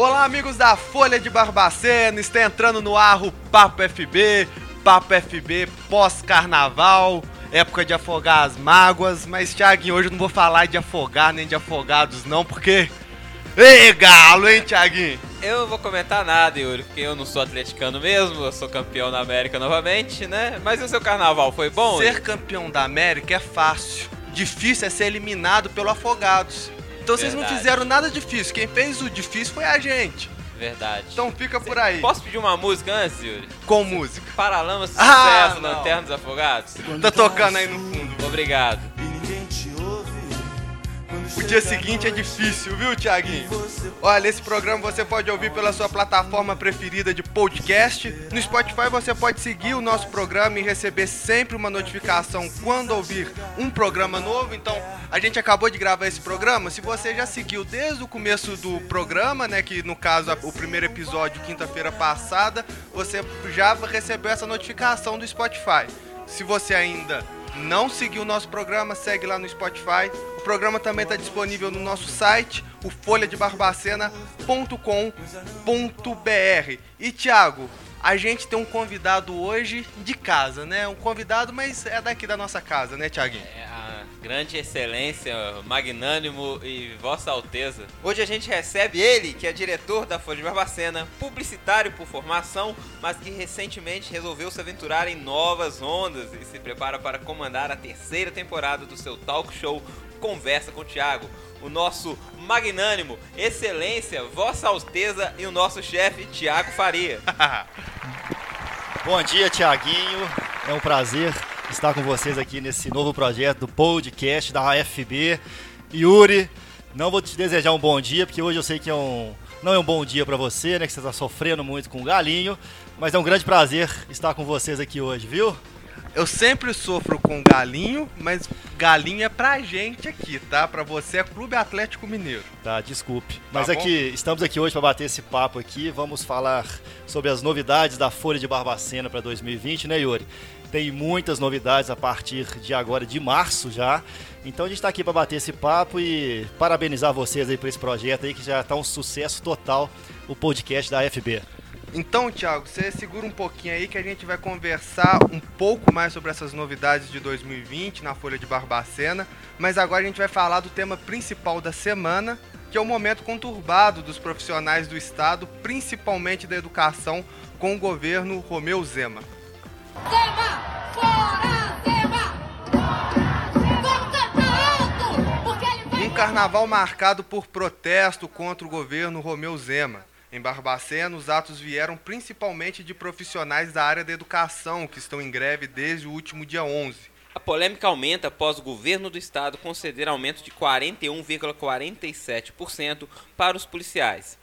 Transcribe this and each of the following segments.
Olá, amigos da Folha de Barbacena, está entrando no ar o Papo FB, Papo FB pós-carnaval, época de afogar as mágoas, mas Thiaguinho, hoje eu não vou falar de afogar nem de afogados não, porque... Ei, galo, hein, Thiaguinho? Eu não vou comentar nada, Yuri, porque eu não sou atleticano mesmo, eu sou campeão da América novamente, né? Mas o seu carnaval foi bom? Ser campeão da América é fácil, difícil é ser eliminado pelo Afogados. Então vocês não Verdade. fizeram nada difícil. Quem fez o difícil foi a gente. Verdade. Então fica por aí. Posso pedir uma música antes, Yuri? Com música. Paralamas Ah, sucesso. Lanterna dos Afogados? Tá tocando aí no fundo. Obrigado. O dia seguinte é difícil, viu, Thiaguinho? Olha, esse programa você pode ouvir pela sua plataforma preferida de podcast. No Spotify você pode seguir o nosso programa e receber sempre uma notificação quando ouvir um programa novo. Então, a gente acabou de gravar esse programa. Se você já seguiu desde o começo do programa, né, que no caso o primeiro episódio, quinta-feira passada, você já recebeu essa notificação do Spotify. Se você ainda não seguiu o nosso programa, segue lá no Spotify. O programa também está disponível no nosso site, o folhadebarbacena.com.br. E Thiago, a gente tem um convidado hoje de casa, né? Um convidado, mas é daqui da nossa casa, né, Thiaguinho? É grande excelência, magnânimo e vossa alteza. Hoje a gente recebe ele, que é diretor da Folha de Barbacena, publicitário por formação, mas que recentemente resolveu se aventurar em novas ondas e se prepara para comandar a terceira temporada do seu talk show Conversa com o Thiago. O nosso magnânimo, excelência, vossa alteza e o nosso chefe, Thiago Faria. Bom dia, Tiaguinho. É um prazer estar com vocês aqui nesse novo projeto do podcast da AFB. Yuri, não vou te desejar um bom dia, porque hoje eu sei que é um, não é um bom dia para você, né? Que você está sofrendo muito com o galinho. Mas é um grande prazer estar com vocês aqui hoje, viu? Eu sempre sofro com galinho, mas galinho é pra gente aqui, tá? Pra você é Clube Atlético Mineiro. Tá, desculpe. Mas bom. aqui, estamos aqui hoje para bater esse papo aqui. Vamos falar sobre as novidades da Folha de Barbacena para 2020, né, Yuri? Tem muitas novidades a partir de agora, de março já. Então a gente está aqui para bater esse papo e parabenizar vocês aí por esse projeto aí que já está um sucesso total, o podcast da FB. Então, Thiago, você segura um pouquinho aí que a gente vai conversar um pouco mais sobre essas novidades de 2020 na Folha de Barbacena, mas agora a gente vai falar do tema principal da semana, que é o momento conturbado dos profissionais do Estado, principalmente da educação, com o governo Romeu Zema. Um carnaval marcado por protesto contra o governo Romeu Zema. Em Barbacena, os atos vieram principalmente de profissionais da área da educação, que estão em greve desde o último dia 11. A polêmica aumenta após o governo do estado conceder aumento de 41,47% para os policiais.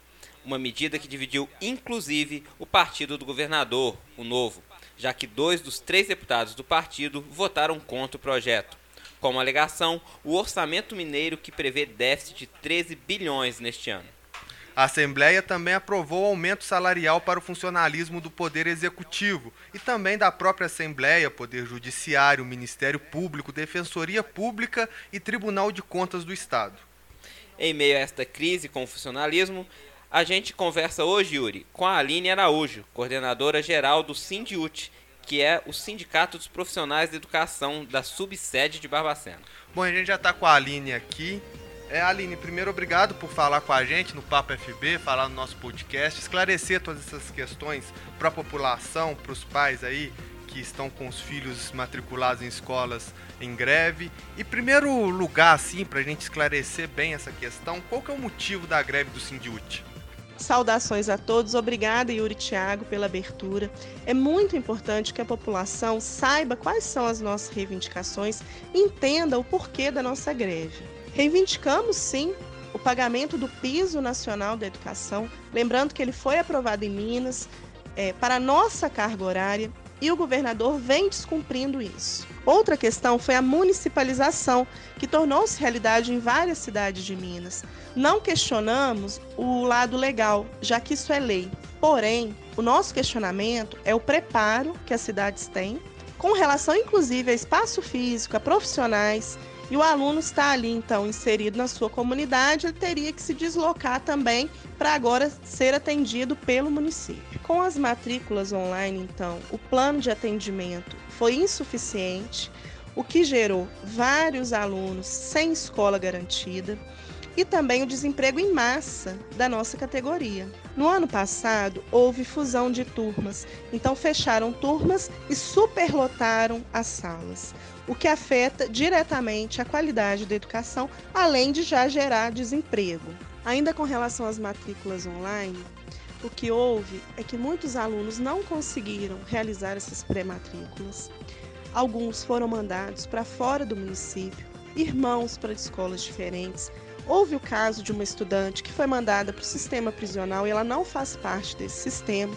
Uma medida que dividiu inclusive o partido do governador, o Novo, já que dois dos três deputados do partido votaram contra o projeto. Como alegação, o orçamento mineiro que prevê déficit de 13 bilhões neste ano. A Assembleia também aprovou o aumento salarial para o funcionalismo do Poder Executivo e também da própria Assembleia, Poder Judiciário, Ministério Público, Defensoria Pública e Tribunal de Contas do Estado. Em meio a esta crise com o funcionalismo, a gente conversa hoje, Yuri, com a Aline Araújo, coordenadora geral do Sindiut, que é o Sindicato dos Profissionais de Educação da subsede de Barbacena. Bom, a gente já está com a Aline aqui. É, Aline, primeiro obrigado por falar com a gente no Papo FB, falar no nosso podcast, esclarecer todas essas questões para a população, para os pais aí que estão com os filhos matriculados em escolas em greve. E primeiro lugar, assim, para a gente esclarecer bem essa questão, qual que é o motivo da greve do Sindiut? Saudações a todos, obrigada Yuri Thiago pela abertura. É muito importante que a população saiba quais são as nossas reivindicações e entenda o porquê da nossa greve. Reivindicamos sim o pagamento do piso nacional da educação, lembrando que ele foi aprovado em Minas é, para nossa carga horária e o governador vem descumprindo isso. Outra questão foi a municipalização, que tornou-se realidade em várias cidades de Minas. Não questionamos o lado legal, já que isso é lei. Porém, o nosso questionamento é o preparo que as cidades têm, com relação inclusive a espaço físico, a profissionais e o aluno está ali então inserido na sua comunidade, ele teria que se deslocar também para agora ser atendido pelo município. Com as matrículas online, então, o plano de atendimento foi insuficiente, o que gerou vários alunos sem escola garantida e também o desemprego em massa da nossa categoria. No ano passado, houve fusão de turmas, então fecharam turmas e superlotaram as salas, o que afeta diretamente a qualidade da educação, além de já gerar desemprego. Ainda com relação às matrículas online, o que houve é que muitos alunos não conseguiram realizar essas pré-matrículas. Alguns foram mandados para fora do município, irmãos para escolas diferentes, Houve o caso de uma estudante que foi mandada para o sistema prisional e ela não faz parte desse sistema.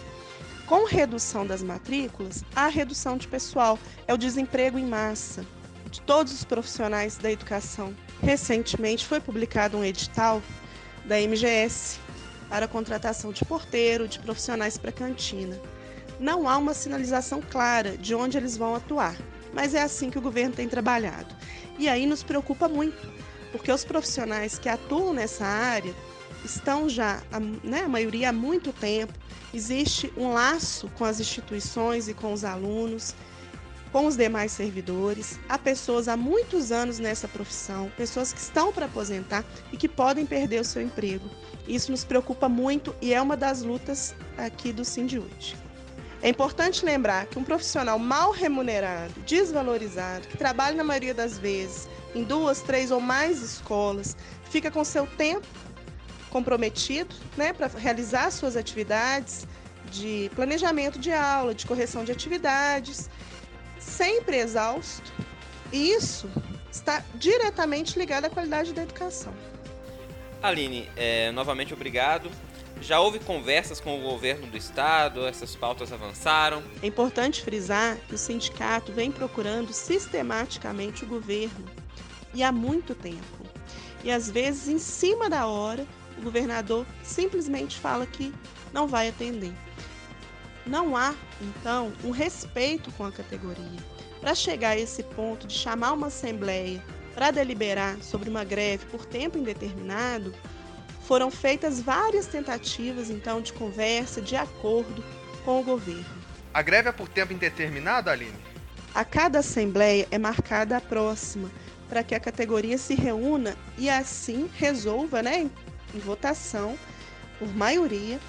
Com redução das matrículas, há redução de pessoal, é o desemprego em massa de todos os profissionais da educação. Recentemente foi publicado um edital da MGS para a contratação de porteiro, de profissionais para cantina. Não há uma sinalização clara de onde eles vão atuar, mas é assim que o governo tem trabalhado. E aí nos preocupa muito, porque os profissionais que atuam nessa área estão já, né, a maioria há muito tempo, existe um laço com as instituições e com os alunos, com os demais servidores. Há pessoas há muitos anos nessa profissão, pessoas que estão para aposentar e que podem perder o seu emprego. Isso nos preocupa muito e é uma das lutas aqui do Sindiúde. É importante lembrar que um profissional mal remunerado, desvalorizado, que trabalha na maioria das vezes em duas, três ou mais escolas, fica com seu tempo comprometido né, para realizar suas atividades de planejamento de aula, de correção de atividades, sempre exausto. E isso está diretamente ligado à qualidade da educação. Aline, é, novamente obrigado. Já houve conversas com o governo do estado, essas pautas avançaram? É importante frisar que o sindicato vem procurando sistematicamente o governo e há muito tempo. E às vezes, em cima da hora, o governador simplesmente fala que não vai atender. Não há, então, um respeito com a categoria. Para chegar a esse ponto de chamar uma assembleia para deliberar sobre uma greve por tempo indeterminado, foram feitas várias tentativas, então, de conversa, de acordo com o governo. A greve é por tempo indeterminado, Aline? A cada assembleia é marcada a próxima, para que a categoria se reúna e assim resolva, né, em votação, por maioria,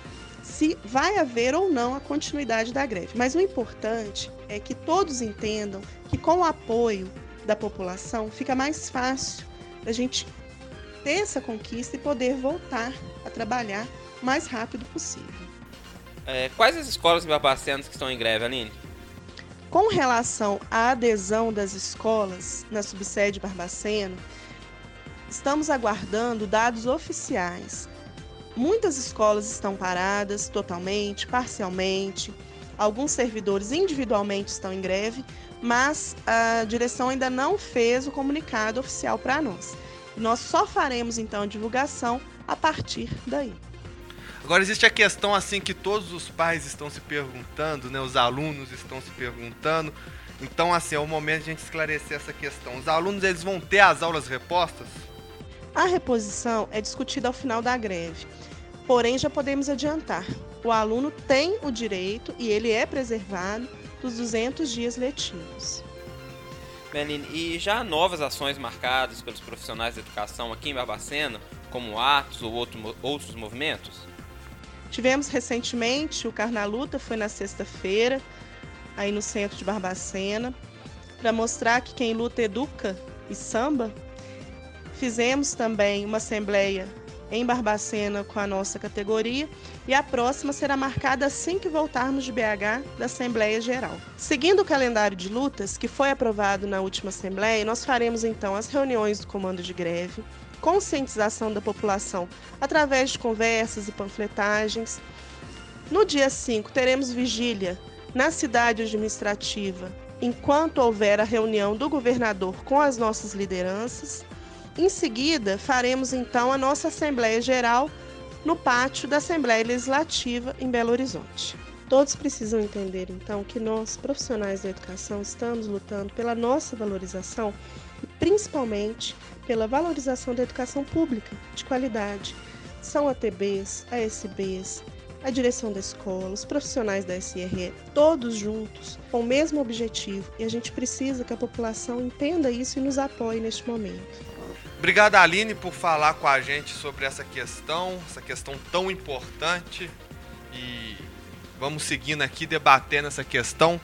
se vai haver ou não a continuidade da greve. Mas o importante é que todos entendam que com o apoio da população fica mais fácil a gente ter essa conquista e poder voltar a trabalhar o mais rápido possível. É, quais as escolas barbacenas que estão em greve, Aline? Com relação à adesão das escolas na subsede Barbaceno, estamos aguardando dados oficiais. Muitas escolas estão paradas totalmente, parcialmente. Alguns servidores individualmente estão em greve, mas a direção ainda não fez o comunicado oficial para nós. Nós só faremos então a divulgação a partir daí. Agora existe a questão assim que todos os pais estão se perguntando, né? Os alunos estão se perguntando. Então assim, é o momento de a gente esclarecer essa questão. Os alunos eles vão ter as aulas repostas? A reposição é discutida ao final da greve. Porém, já podemos adiantar. O aluno tem o direito e ele é preservado dos 200 dias letivos. Beline, e já há novas ações marcadas pelos profissionais da educação aqui em Barbacena, como atos ou outro, outros movimentos? Tivemos recentemente o Carnaluta, foi na sexta-feira, aí no centro de Barbacena, para mostrar que quem luta educa e samba. Fizemos também uma assembleia em Barbacena com a nossa categoria e a próxima será marcada assim que voltarmos de BH da Assembleia Geral. Seguindo o calendário de lutas que foi aprovado na última Assembleia, nós faremos então as reuniões do comando de greve, conscientização da população através de conversas e panfletagens. No dia 5, teremos vigília na cidade administrativa, enquanto houver a reunião do governador com as nossas lideranças. Em seguida, faremos então a nossa Assembleia Geral no pátio da Assembleia Legislativa em Belo Horizonte. Todos precisam entender então que nós, profissionais da educação, estamos lutando pela nossa valorização principalmente pela valorização da educação pública de qualidade. São ATBs, ASBs, a direção da escola, os profissionais da SRE, todos juntos com o mesmo objetivo e a gente precisa que a população entenda isso e nos apoie neste momento. Obrigado, Aline, por falar com a gente sobre essa questão, essa questão tão importante. E vamos seguindo aqui, debatendo essa questão.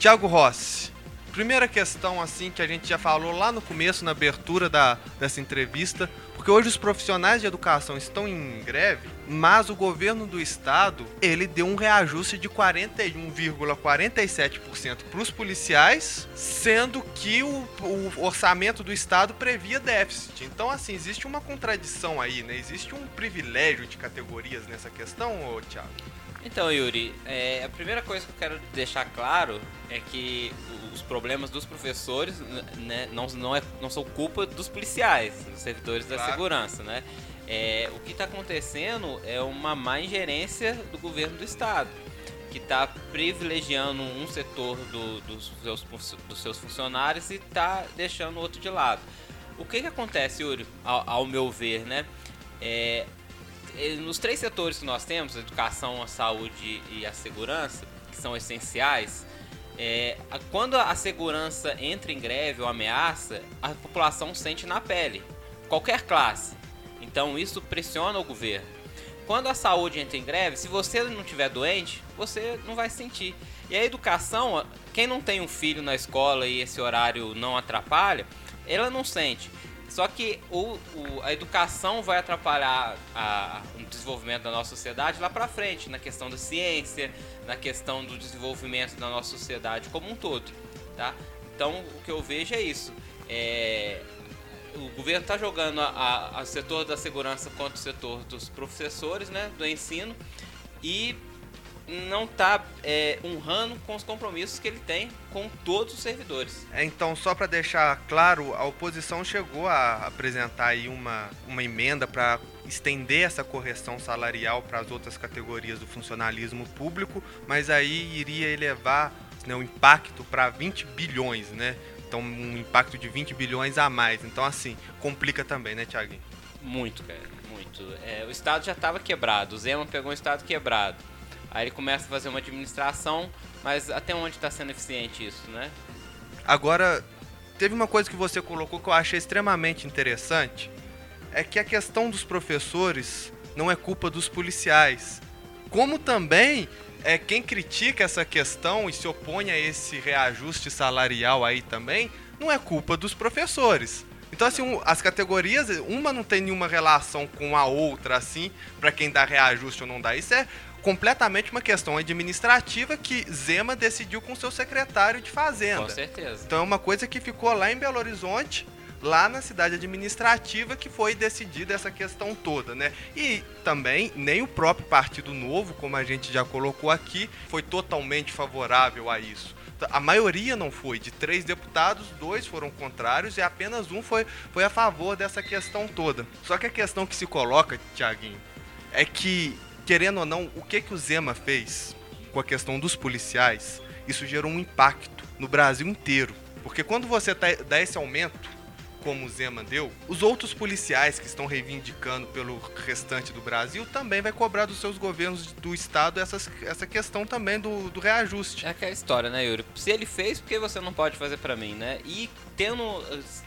Tiago Rossi, primeira questão assim que a gente já falou lá no começo, na abertura da, dessa entrevista, porque hoje os profissionais de educação estão em greve, mas o governo do estado, ele deu um reajuste de 41,47% para os policiais, sendo que o, o, orçamento do estado previa déficit. Então, assim, existe uma contradição aí, né? Existe um privilégio de categorias nessa questão, ô, Thiago? Então, Yuri, é, a primeira coisa que eu quero deixar claro é que os problemas dos professores né, não, não, é, não são culpa dos policiais, dos servidores claro. da segurança, né? É, o que está acontecendo é uma má ingerência do governo do estado, que está privilegiando um setor do, dos, seus, dos seus funcionários e está deixando o outro de lado. O que, que acontece, Yuri, ao, ao meu ver, né? É, nos três setores que nós temos, educação, a saúde e a segurança, que são essenciais, é, quando a segurança entra em greve ou ameaça, a população sente na pele, qualquer classe. Então isso pressiona o governo. Quando a saúde entra em greve, se você não tiver doente, você não vai sentir. E a educação, quem não tem um filho na escola e esse horário não atrapalha, ela não sente. Só que o, o, a educação vai atrapalhar a, o desenvolvimento da nossa sociedade lá para frente, na questão da ciência, na questão do desenvolvimento da nossa sociedade como um todo, tá? Então o que eu vejo é isso. É, o governo está jogando a, setor da segurança contra o setor dos professores, né, do ensino, e não está é, honrando com os compromissos que ele tem com todos os servidores. É, então, só para deixar claro, a oposição chegou a apresentar aí uma, uma emenda para estender essa correção salarial para as outras categorias do funcionalismo público, mas aí iria elevar né, o impacto para 20 bilhões, né? Então, um impacto de 20 bilhões a mais. Então, assim, complica também, né, Tiaguinho? Muito, cara, muito. É, o Estado já estava quebrado, o Zema pegou um Estado quebrado Aí ele começa a fazer uma administração, mas até onde está sendo eficiente isso, né? Agora, teve uma coisa que você colocou que eu achei extremamente interessante, é que a questão dos professores não é culpa dos policiais. Como também é quem critica essa questão e se opõe a esse reajuste salarial aí também, não é culpa dos professores. Então, assim, as categorias, uma não tem nenhuma relação com a outra, assim, para quem dá reajuste ou não dá. Isso é completamente uma questão administrativa que Zema decidiu com seu secretário de Fazenda. Com certeza. Então é uma coisa que ficou lá em Belo Horizonte, lá na cidade administrativa, que foi decidida essa questão toda, né? E também nem o próprio Partido Novo, como a gente já colocou aqui, foi totalmente favorável a isso. A maioria não foi. De três deputados, dois foram contrários e apenas um foi, foi a favor dessa questão toda. Só que a questão que se coloca, Tiaguinho, é que querendo ou não, o que, que o Zema fez com a questão dos policiais, isso gerou um impacto no Brasil inteiro. Porque quando você tá, dá esse aumento, como o Zema deu, os outros policiais que estão reivindicando pelo restante do Brasil também vai cobrar dos seus governos do estado essas, essa questão também do, do reajuste. É aquela história, né, Yuri? Se ele fez, por que você não pode fazer para mim, né? E tendo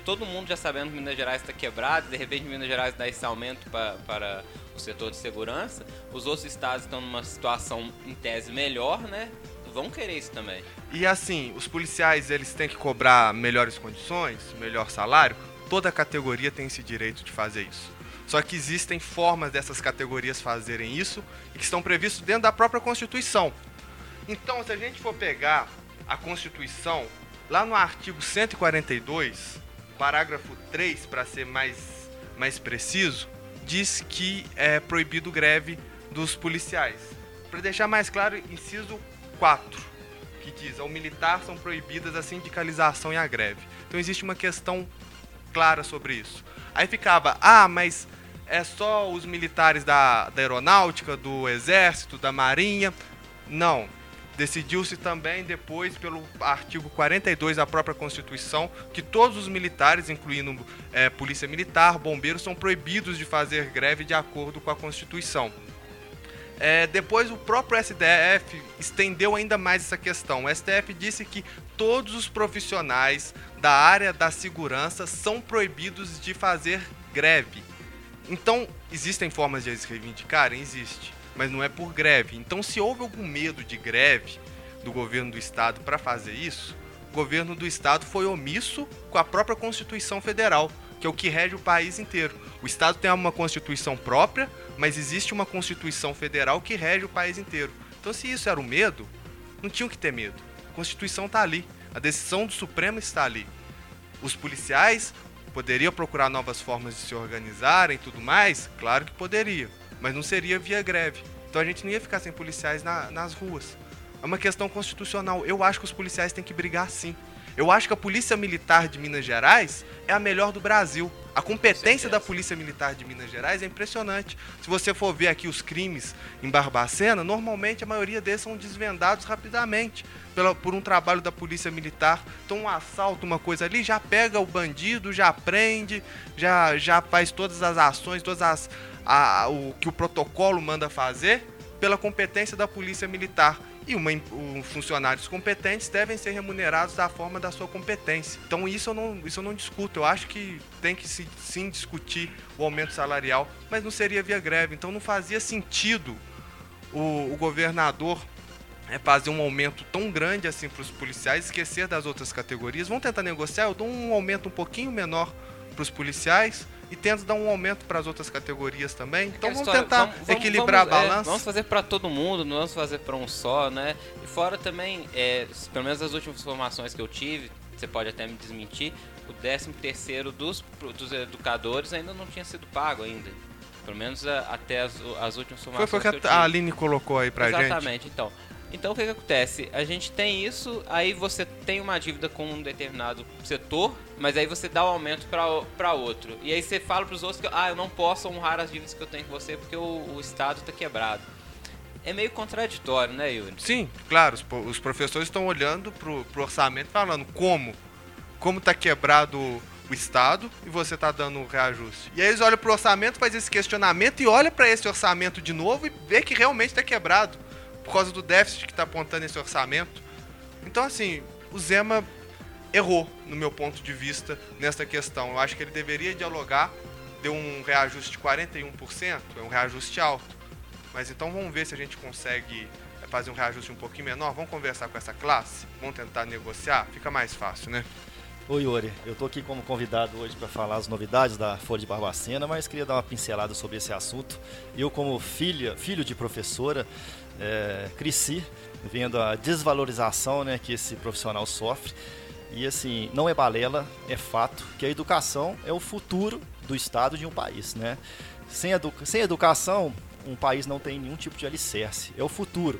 todo mundo já sabendo que Minas Gerais está quebrado, de repente Minas Gerais dá esse aumento para o setor de segurança, os outros estados estão numa situação em tese melhor, né? Vão querer isso também. E assim, os policiais eles têm que cobrar melhores condições, melhor salário. Toda categoria tem esse direito de fazer isso. Só que existem formas dessas categorias fazerem isso e que estão previstos dentro da própria Constituição. Então, se a gente for pegar a Constituição, lá no artigo 142, parágrafo 3, para ser mais, mais preciso, diz que é proibido greve dos policiais. Para deixar mais claro, inciso 4, que diz: ao militar são proibidas a sindicalização e a greve. Então existe uma questão clara sobre isso. Aí ficava: ah, mas é só os militares da, da aeronáutica, do exército, da marinha. Não. Decidiu-se também depois, pelo artigo 42 da própria Constituição, que todos os militares, incluindo é, polícia militar, bombeiros, são proibidos de fazer greve de acordo com a Constituição. É, depois o próprio STF estendeu ainda mais essa questão. O STF disse que todos os profissionais da área da segurança são proibidos de fazer greve. Então, existem formas de eles reivindicarem? Existe, mas não é por greve. Então, se houve algum medo de greve do governo do estado para fazer isso, o governo do estado foi omisso com a própria Constituição Federal, que é o que rege o país inteiro. O estado tem uma Constituição própria, mas existe uma Constituição Federal que rege o país inteiro. Então, se isso era o medo, não tinham que ter medo. A Constituição está ali, a decisão do Supremo está ali. Os policiais poderiam procurar novas formas de se organizarem e tudo mais? Claro que poderia, mas não seria via greve. Então a gente não ia ficar sem policiais na, nas ruas. É uma questão constitucional. Eu acho que os policiais têm que brigar sim. Eu acho que a Polícia Militar de Minas Gerais é a melhor do Brasil. A competência da Polícia Militar de Minas Gerais é impressionante. Se você for ver aqui os crimes em Barbacena, normalmente a maioria deles são desvendados rapidamente pela, por um trabalho da Polícia Militar. Então, um assalto, uma coisa ali, já pega o bandido, já prende, já, já faz todas as ações, todas as a, o que o protocolo manda fazer pela competência da Polícia Militar e uma, um, funcionários competentes devem ser remunerados da forma da sua competência. Então isso eu não, isso eu não discuto. Eu acho que tem que se, sim discutir o aumento salarial, mas não seria via greve. Então não fazia sentido o, o governador é, fazer um aumento tão grande assim para os policiais, esquecer das outras categorias. Vão tentar negociar, eu dou um aumento um pouquinho menor para os policiais e tento dar um aumento para as outras categorias também. Então vamos história, tentar vamos, equilibrar vamos, a balança. É, vamos fazer para todo mundo, não vamos fazer para um só, né? E fora também, é, pelo menos as últimas informações que eu tive, você pode até me desmentir, o 13 terceiro dos, dos educadores ainda não tinha sido pago ainda. Pelo menos a, até as, as últimas informações foi, foi que, que a Aline colocou aí pra Exatamente, gente. Exatamente, então. Então o que, que, acontece? A gente tem isso, aí você tem uma dívida com um determinado setor, mas aí você dá o um aumento para outro. E aí você fala para os outros que ah, eu não posso honrar as dívidas que eu tenho com você porque o, o Estado está quebrado. É meio contraditório, né, Yuri? Sim, claro. Os, professores estão olhando pro, pro orçamento falando como? Como está quebrado o Estado e você está dando um reajuste. E aí eles olham pro orçamento, faz esse questionamento e olha para esse orçamento de novo e vê que realmente está quebrado por causa do déficit que está apontando esse orçamento. Então, assim, o Zema errou, no meu ponto de vista, nessa questão. Eu acho que ele deveria dialogar, deu um reajuste de 41%, é um reajuste alto. Mas então vamos ver se a gente consegue é, fazer um reajuste um pouquinho menor. Vamos conversar com essa classe, vamos tentar negociar, fica mais fácil, né? Oi, Yuri. Eu estou aqui como convidado hoje para falar as novidades da Folha de Barbacena, mas queria dar uma pincelada sobre esse assunto. Eu, como filha, filho de professora, é, cresci vendo a desvalorização né, que esse profissional sofre. E assim, não é balela, é fato que a educação é o futuro do Estado de um país. Né? Sem, edu sem educação, um país não tem nenhum tipo de alicerce. É o futuro.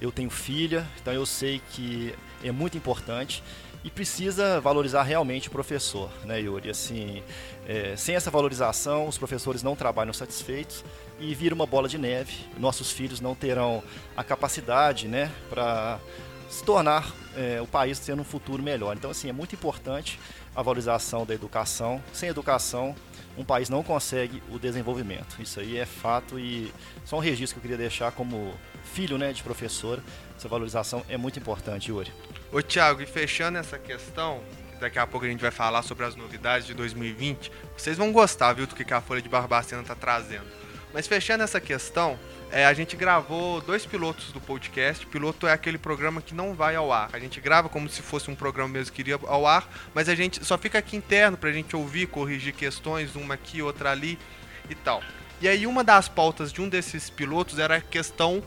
Eu tenho filha, então eu sei que é muito importante e precisa valorizar realmente o professor, né, Yuri? Assim, é, sem essa valorização, os professores não trabalham satisfeitos e vira uma bola de neve. Nossos filhos não terão a capacidade, né, para se tornar é, o país tendo um futuro melhor. Então, assim, é muito importante a valorização da educação. Sem educação, um país não consegue o desenvolvimento. Isso aí é fato e só um registro que eu queria deixar como filho, né, de professor. Essa valorização é muito importante, Yuri. Ô Thiago, e fechando essa questão, daqui a pouco a gente vai falar sobre as novidades de 2020, vocês vão gostar, viu, do que a Folha de Barbacena está trazendo. Mas fechando essa questão, é, a gente gravou dois pilotos do podcast. Piloto é aquele programa que não vai ao ar. A gente grava como se fosse um programa mesmo que iria ao ar, mas a gente só fica aqui interno para a gente ouvir, corrigir questões, uma aqui, outra ali e tal. E aí uma das pautas de um desses pilotos era a questão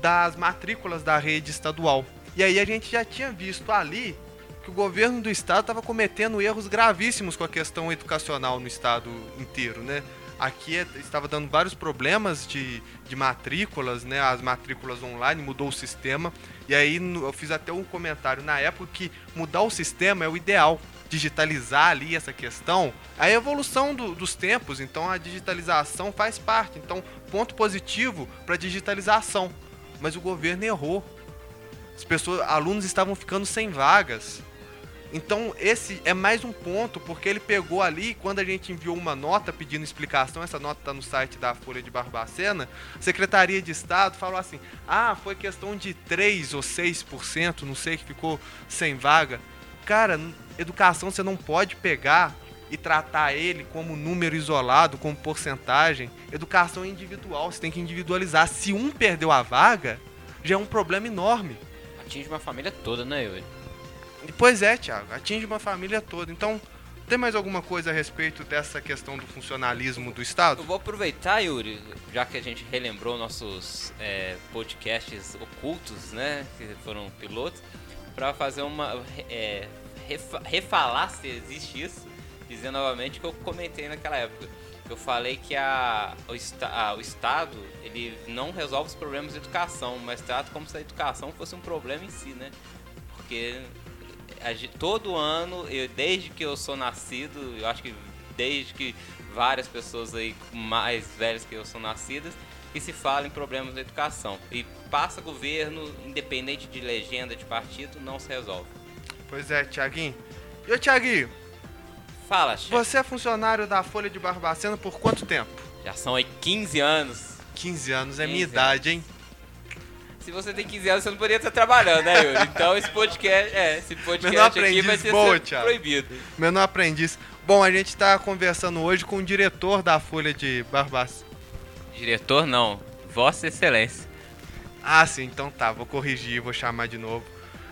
das matrículas da rede estadual. E aí a gente já tinha visto ali que o governo do estado estava cometendo erros gravíssimos com a questão educacional no estado inteiro, né? Aqui é, estava dando vários problemas de, de matrículas, né? As matrículas online, mudou o sistema. E aí eu fiz até um comentário na época que mudar o sistema é o ideal. Digitalizar ali essa questão, a evolução do, dos tempos, então a digitalização faz parte. Então, ponto positivo para digitalização. Mas o governo errou As pessoas, alunos estavam ficando sem vagas. Então, esse é mais um ponto, porque ele pegou ali, quando a gente enviou uma nota pedindo explicação, essa nota está no site da Folha de Barbacena, a Secretaria de Estado falou assim: ah, foi questão de 3 ou 6%, não sei, que ficou sem vaga. Cara, educação você não pode pegar e tratar ele como número isolado, como porcentagem. Educação é individual, você tem que individualizar. Se um perdeu a vaga, já é um problema enorme. Atinge uma família toda, né, Yuri? Pois é, Thiago, atinge uma família toda. Então, tem mais alguma coisa a respeito dessa questão do funcionalismo do Estado? Eu vou aproveitar, Yuri, já que a gente relembrou nossos é, podcasts ocultos, né, que foram pilotos, para fazer uma. É, refa refalar se existe isso, dizer novamente que eu comentei naquela época. Eu falei que a, o, a, o Estado ele não resolve os problemas de educação, mas trata como se a educação fosse um problema em si, né? Porque todo ano, eu, desde que eu sou nascido, eu acho que desde que várias pessoas aí mais velhas que eu são nascidas, que se fala em problemas da educação. E passa governo, independente de legenda de partido, não se resolve. Pois é, Tiaguinho. E ô Tiaguinho? Fala, chefe. Você é funcionário da Folha de Barbacena por quanto tempo? Já são aí 15 anos. 15 anos, 15 é minha anos. idade, hein? Se você tem 15 anos, você não poderia estar trabalhando, né, Yuri? Então esse podcast, é, esse podcast aqui vai ser, boa, ser proibido. Menor aprendiz. Bom, a gente está conversando hoje com o diretor da Folha de Barbacena. Diretor não, Vossa Excelência. Ah, sim, então tá, vou corrigir, vou chamar de novo.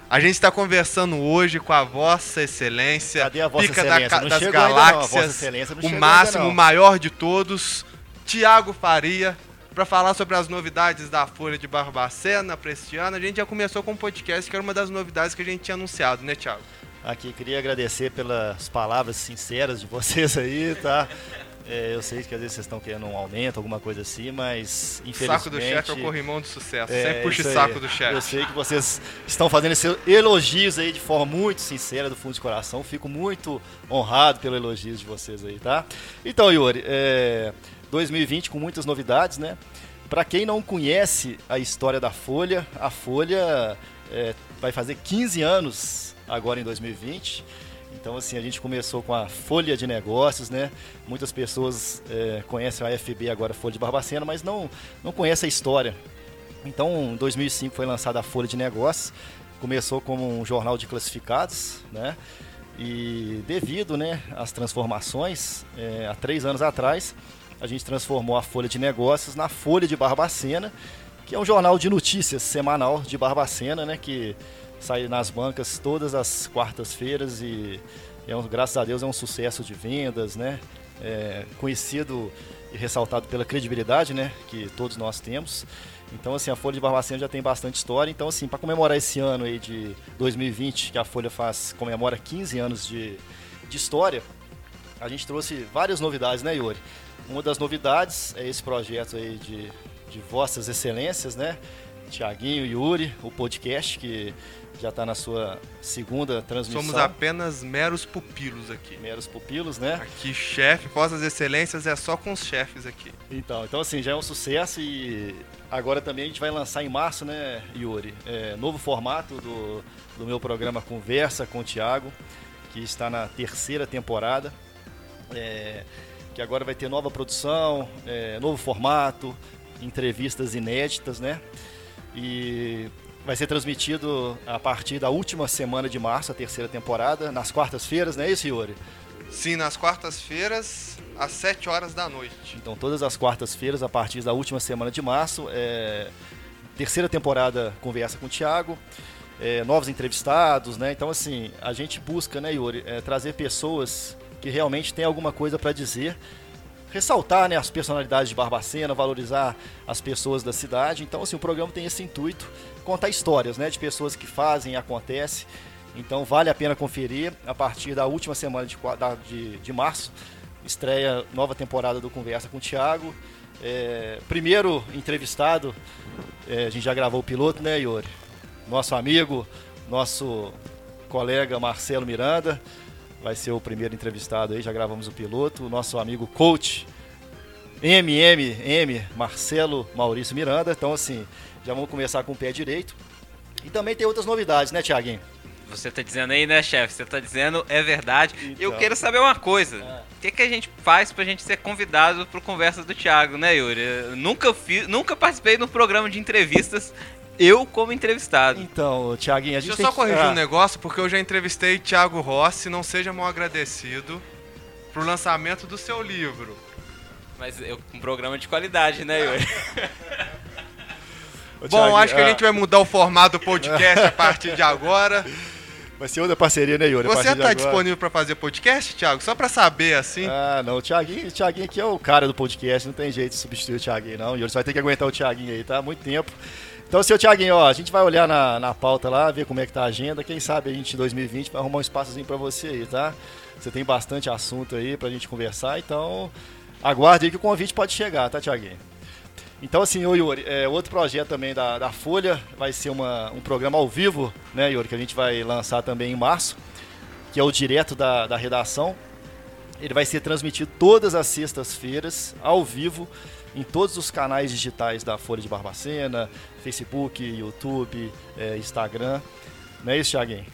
A gente está conversando hoje com a Vossa Excelência, Cadê a Vossa Pica Excelência? Da, das Galáxias, o máximo, o maior de todos, Tiago Faria, para falar sobre as novidades da Folha de Barbacena para este ano. A gente já começou com um podcast que era uma das novidades que a gente tinha anunciado, né, Thiago? Aqui, queria agradecer pelas palavras sinceras de vocês aí, tá? É, eu sei que às vezes vocês estão querendo um aumento, alguma coisa assim, mas infelizmente... Saco do chefe é o corrimão de sucesso, é, sempre puxa o saco do chefe. Eu sei que vocês estão fazendo esses elogios aí de forma muito sincera, do fundo de coração. Fico muito honrado pelo elogio de vocês aí, tá? Então, Yuri, é, 2020 com muitas novidades, né? Para quem não conhece a história da Folha, a Folha é, vai fazer 15 anos agora em 2020. Então, assim, a gente começou com a Folha de Negócios, né? Muitas pessoas é, conhecem a FB agora, Folha de Barbacena, mas não, não conhecem a história. Então, em 2005 foi lançada a Folha de Negócios. Começou como um jornal de classificados, né? E devido né, às transformações, é, há três anos atrás, a gente transformou a Folha de Negócios na Folha de Barbacena, que é um jornal de notícias semanal de Barbacena, né, que sai nas bancas todas as quartas-feiras e é um, graças a Deus é um sucesso de vendas, né? É, conhecido e ressaltado pela credibilidade, né, que todos nós temos. Então, assim, a Folha de Barbacena já tem bastante história. Então, assim, para comemorar esse ano aí de 2020, que a Folha faz comemora 15 anos de, de história, a gente trouxe várias novidades, né, Yuri? Uma das novidades é esse projeto aí de, de Vossas Excelências, né? Tiaguinho e Yuri, o podcast que já está na sua segunda transmissão. Somos apenas meros pupilos aqui. Meros pupilos, né? Aqui, chefe, Vossas Excelências é só com os chefes aqui. Então, então assim, já é um sucesso e agora também a gente vai lançar em março, né, Yuri? É, novo formato do, do meu programa Conversa com o Tiago, que está na terceira temporada. É, que agora vai ter nova produção, é, novo formato, entrevistas inéditas, né? E vai ser transmitido a partir da última semana de março, a terceira temporada, nas quartas-feiras, não é isso, Yuri? Sim, nas quartas-feiras, às 7 horas da noite. Então, todas as quartas-feiras, a partir da última semana de março, é... terceira temporada Conversa com o Thiago, é... novos entrevistados, né? Então, assim, a gente busca, né, Yuri, é, trazer pessoas que realmente tem alguma coisa para dizer. Ressaltar né, as personalidades de Barbacena, valorizar as pessoas da cidade. Então, assim, o programa tem esse intuito, contar histórias né, de pessoas que fazem e acontece. Então, vale a pena conferir. A partir da última semana de, de, de março, estreia nova temporada do Conversa com o Thiago. É, primeiro entrevistado, é, a gente já gravou o piloto, né, Yuri? Nosso amigo, nosso colega Marcelo Miranda vai ser o primeiro entrevistado aí, já gravamos o piloto, o nosso amigo coach MMM, Marcelo Maurício Miranda. Então, assim, já vamos começar com o pé direito. E também tem outras novidades, né, Tiaguinho? Você tá dizendo aí, né, chefe? Você tá dizendo é verdade. Então. Eu quero saber uma coisa. Ah. O que, que a gente faz pra gente ser convidado pro Conversa do Thiago, né, Yuri? Eu nunca, fiz, nunca participei de um programa de entrevistas, eu como entrevistado. Então, Tiaguinho, a gente Deixa eu tem só que- corrigir Ah, um negócio, porque eu já entrevistei Thiago Rossi, não seja mal agradecido, pro lançamento do seu livro. Mas eu, um programa de qualidade, né, Yuri? ô, Bom, Thiaguinho, acho que a ah, gente vai mudar o formato do podcast a partir de agora. Vai ser outra parceria, né, Yuri? Você tá disponível pra fazer podcast, Thiago? Só pra saber, assim. Ah, não, o Thiaguinho, o Thiaguinho aqui é o cara do podcast, não tem jeito de substituir o Thiaguinho, não. Yuri, você vai ter que aguentar o Thiaguinho aí, tá? Há muito tempo. Então, seu Thiaguinho, ó, a gente vai olhar na, na pauta lá, ver como é que tá a agenda. Quem sabe a gente em 2020 vai arrumar um espaçozinho pra você aí, tá? Você tem bastante assunto aí pra gente conversar, então aguarde aí que o convite pode chegar, tá, Thiaguinho? Então, assim, Yuri, é, outro projeto também da, da Folha vai ser uma, um programa ao vivo, né, Yuri, que a gente vai lançar também em março, que é o direto da, da redação. Ele vai ser transmitido todas as sextas-feiras, ao vivo, em todos os canais digitais da Folha de Barbacena, Facebook, YouTube, é, Instagram. Não é isso, Thiaguinho?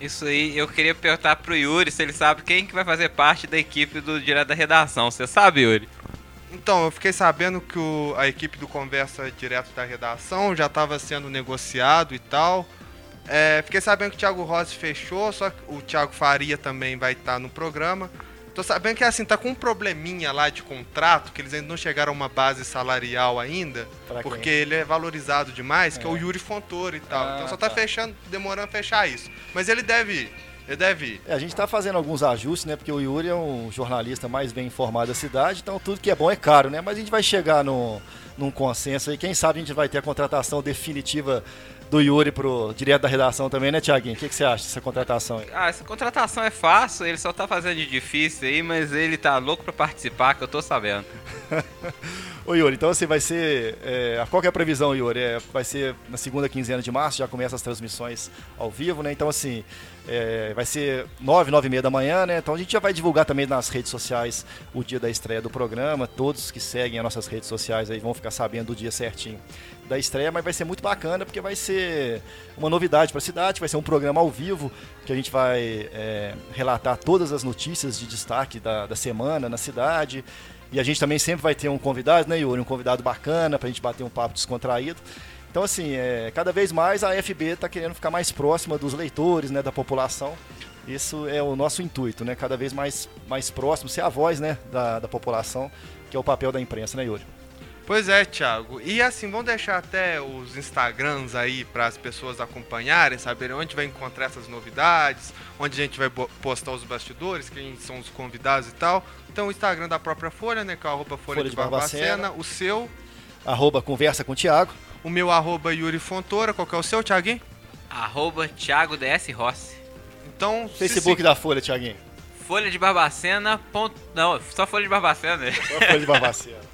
Isso aí, eu queria perguntar pro Yuri se ele sabe quem que vai fazer parte da equipe do Direto da Redação. Você sabe, Yuri? Então, eu fiquei sabendo que o- a equipe do Conversa Direto da Redação já estava sendo negociado e tal. É, fiquei sabendo que o Thiago Rossi fechou, só que o Thiago Faria também vai estar no programa. Tô sabendo que assim, tá com um probleminha lá de contrato, que eles ainda não chegaram a uma base salarial ainda, Pra quem? porque ele é valorizado demais, que é, o É. Yuri Fontoura e tal. Ah, então só tá, tá. fechando, demorando a fechar isso. Mas ele deve ir. Ele deve ir. É, a gente está fazendo alguns ajustes, né? Porque o Yuri é um jornalista mais bem informado da cidade, então tudo que é bom é caro, né? Mas a gente vai chegar no, num consenso aí. Quem sabe a gente vai ter a contratação definitiva do Yuri pro direto da redação também, né, Tiaguinho? O que, que você acha dessa contratação aí? Ah, essa contratação é fácil, ele só tá fazendo de difícil aí, mas ele tá louco pra participar, que eu tô sabendo. Ô Yuri, então assim, vai ser. É, qual é a previsão, Yuri? É, vai ser na segunda quinzena de março, já começa as transmissões ao vivo, né? Então, assim, é, vai ser nove, nove e meia da manhã, né? Então a gente já vai divulgar também nas redes sociais o dia da estreia do programa. Todos que seguem as nossas redes sociais aí vão ficar sabendo do dia certinho da estreia, mas vai ser muito bacana porque vai ser uma novidade para a cidade, vai ser um programa ao vivo que a gente vai é, relatar todas as notícias de destaque da, da semana na cidade. E a gente também sempre vai ter um convidado, né, Yuri? Um convidado bacana pra gente bater um papo descontraído. Então, assim, é, cada vez mais a FB está querendo ficar mais próxima dos leitores, né, da população. Isso é o nosso intuito, né? Cada vez mais, mais próximo, ser a voz né, da, da população, que é o papel da imprensa, né, Yuri? Pois é, Thiago. E assim, vamos deixar até os Instagrams aí para as pessoas acompanharem, saberem onde vai encontrar essas novidades, onde a gente vai postar os bastidores, quem são os convidados e tal. Então o Instagram da própria Folha, né, que é o arroba Folha, Folha de de Barbacena. Barbacena. O seu, Arroba Conversa com o Thiago. o meu arroba Yuri Fontoura. Qual que é o seu, Thiaguinho? Arroba Thiago DS Rossi. Então, Facebook se- da Folha, Thiaguinho. Folha de Barbacena. Ponto... Não, só Folha de Barbacena. né? Só Folha de Barbacena.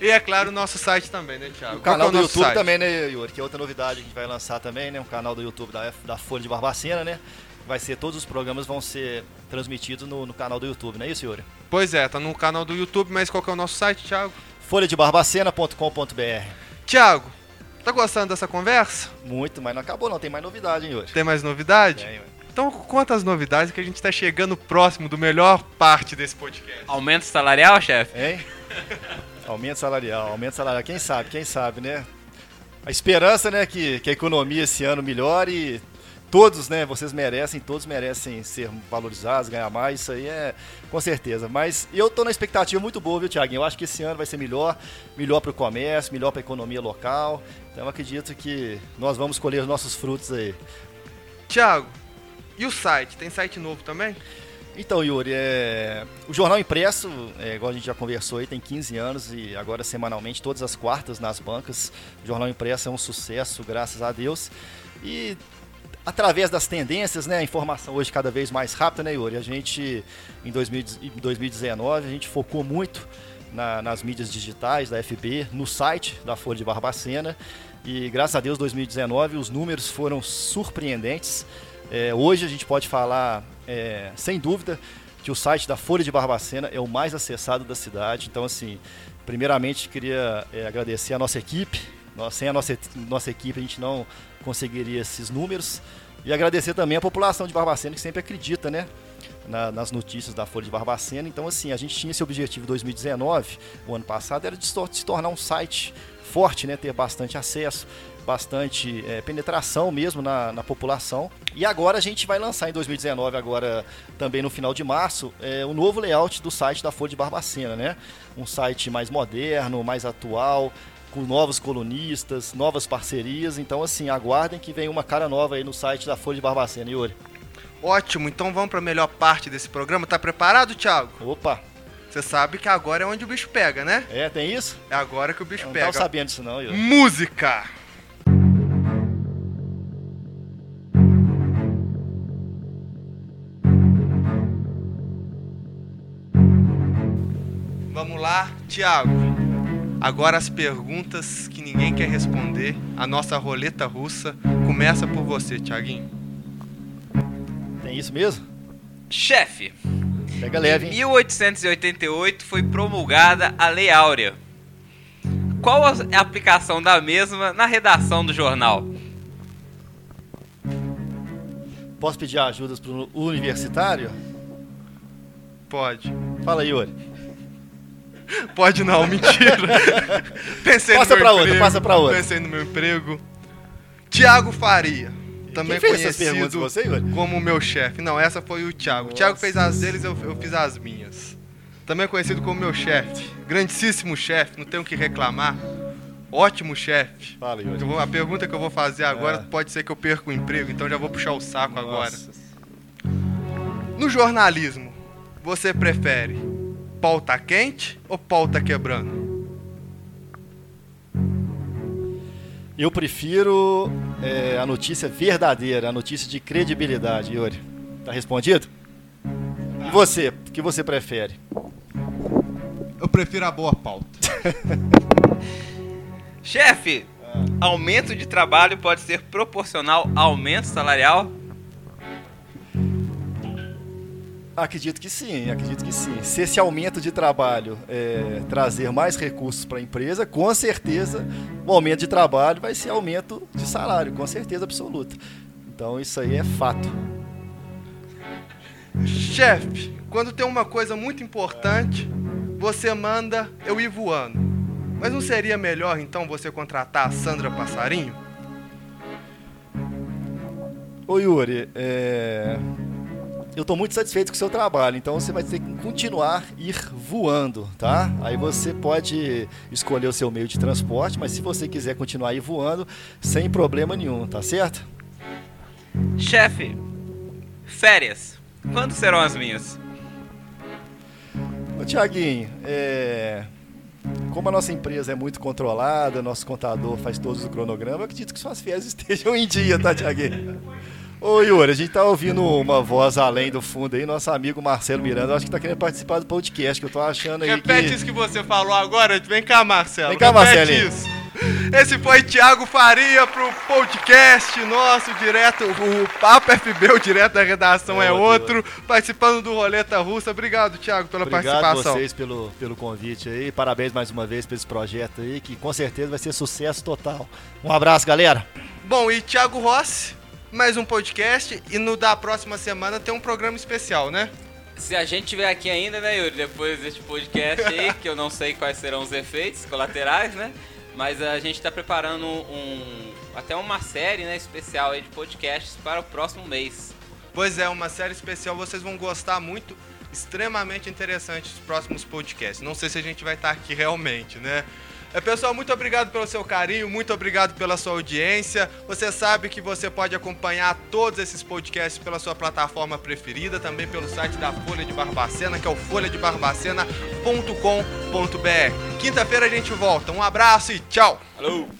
E é claro, o nosso site também, né, Thiago? O Qual que é canal do YouTube site? também, né, Yuri? Que é outra novidade que a gente vai lançar também, né? Um canal do YouTube da, da Folha de Barbacena, né? Vai ser, todos os programas vão ser transmitidos no, no canal do YouTube, não é isso, Yuri? Pois é, tá no canal do YouTube, mas qual que é o nosso site, Thiago? folhadebarbacena.com.br Thiago, tá gostando dessa conversa? Muito, mas não acabou não, tem mais novidade, hein, Yuri? Tem mais novidade? Tem. Então conta as novidades que a gente tá chegando próximo do melhor parte desse podcast. Aumento salarial, chefe? Hein? aumento salarial, aumento salarial. Quem sabe, quem sabe, né? A esperança, né, que, que a economia esse ano melhore todos, né, vocês merecem, todos merecem ser valorizados, ganhar mais, isso aí é com certeza. Mas eu tô na expectativa muito boa, viu, Thiaguinho? Eu acho que esse ano vai ser melhor, melhor para o comércio, melhor para a economia local. Então eu acredito que nós vamos colher os nossos frutos aí. Thiago, e o site? Tem site novo também? Então, Yuri, é... o Jornal Impresso, é, igual a gente já conversou aí, tem 15 anos e agora semanalmente, todas as quartas nas bancas. O Jornal Impresso é um sucesso, graças a Deus. E através das tendências, né, a informação hoje cada vez mais rápida, né, Yuri? A gente, em 2000 em 2019, a gente focou muito na- nas mídias digitais da FB, no site da Folha de Barbacena. E graças a Deus, 2019, os números foram surpreendentes. É, hoje a gente pode falar, é, sem dúvida, que o site da Folha de Barbacena é o mais acessado da cidade. Então, assim, primeiramente queria é, agradecer a nossa equipe, sem a nossa, nossa equipe a gente não conseguiria esses números. E agradecer também a população de Barbacena que sempre acredita, né? Na, nas notícias da Folha de Barbacena. Então, assim, a gente tinha esse objetivo em 2019, o ano passado, era de se tornar um site forte, né? Ter bastante acesso, bastante é, penetração mesmo na, na, população. E agora a gente vai lançar em 2019, agora também no final de março, é, o novo layout do site da Folha de Barbacena, né? Um site mais moderno, mais atual, com novos colunistas, novas parcerias. Então, assim, aguardem que vem uma cara nova aí no site da Folha de Barbacena, Yuri. Ótimo, então vamos para a melhor parte desse programa. Tá preparado, Thiago? Opa! Você sabe que agora é onde o bicho pega, né? É, tem isso? É agora que o bicho Eu não pega. Não sabendo disso não, Yuri. Música! Vamos lá, Thiago. Agora as perguntas que ninguém quer responder. A nossa roleta russa começa por você, Thiaguinho. Tem isso mesmo? Chefe, Pega leve, em hein? 1888 foi promulgada a Lei Áurea. Qual a aplicação da mesma na redação do jornal? Posso pedir ajudas pro universitário? Pode. Fala aí, Yuri. Pode não, mentira. Pensei Passa no meu pra outra, emprego, passa pra outra. Pensei no meu emprego. Tiago Faria. Também Quem fez essas perguntas? conhecido Você, Yuri? como meu chefe. Não, essa foi o Thiago. O Thiago fez as deles, eu, eu fiz as minhas. Também conhecido como meu chefe. Grandíssimo chefe, não tenho o que reclamar. Ótimo chefe. Fala. Eu vou- A pergunta que eu vou fazer agora É. pode ser que eu perca o emprego, então já vou puxar o saco agora. No jornalismo, você prefere pauta quente ou pauta quebrando? Eu prefiro é, a notícia verdadeira, a notícia de credibilidade, Yuri. Tá respondido? E você? O que você prefere? Eu prefiro a boa pauta. Chefe, aumento de trabalho pode ser proporcional ao aumento salarial? Acredito que sim, acredito que sim. Se esse aumento de trabalho é, trazer mais recursos para a empresa, com certeza o aumento de trabalho vai ser aumento de salário, com certeza absoluta. Então isso aí é fato. Chefe, quando tem uma coisa muito importante, você manda eu ir voando. Mas não seria melhor então você contratar a Sandra Passarinho? Ô Yuri, é, eu estou muito satisfeito com o seu trabalho, então você vai ter que continuar ir voando, tá? Aí você pode escolher o seu meio de transporte, mas se você quiser continuar ir voando, sem problema nenhum, tá certo? Chefe, férias. Quando serão as minhas? Ô Tiaguinho, é, como a nossa empresa é muito controlada, nosso contador faz todos os cronogramas, eu acredito que suas férias estejam em dia, tá, Tiaguinho? Ô Yuri, a gente tá ouvindo uma voz além do fundo aí, nosso amigo Marcelo Miranda, eu acho que tá querendo participar do podcast, que eu tô achando aí Repete que... isso que você falou agora. Vem cá, Marcelo. Vem cá, Repete Marcelinho. isso. Esse foi Thiago Faria pro podcast nosso, direto. O Papo FB, o direto da redação é, É outro, outro, participando do Roleta Russa. Obrigado, Thiago, pela Obrigado participação. vocês pelo, pelo convite aí, parabéns mais uma vez por esse projeto aí, que com certeza vai ser sucesso total. Um abraço, galera! Bom, e Thiago Rossi, mais um podcast. E no da próxima semana tem um programa especial, né? Se a gente tiver aqui ainda, né, Yuri, depois deste podcast aí, que eu não sei quais serão os efeitos colaterais, né? Mas a gente tá preparando um até uma série, né, especial aí de podcasts para o próximo mês. Pois é, uma série especial, vocês vão gostar muito, extremamente interessante os próximos podcasts. Não sei se a gente vai estar aqui realmente, né? É, pessoal, muito obrigado pelo seu carinho, muito obrigado pela sua audiência. Você sabe que você pode acompanhar todos esses podcasts pela sua plataforma preferida, também pelo site da Folha de Barbacena, que é o folhadebarbacena.com.br. Quinta-feira a gente volta. Um abraço e tchau! Alô!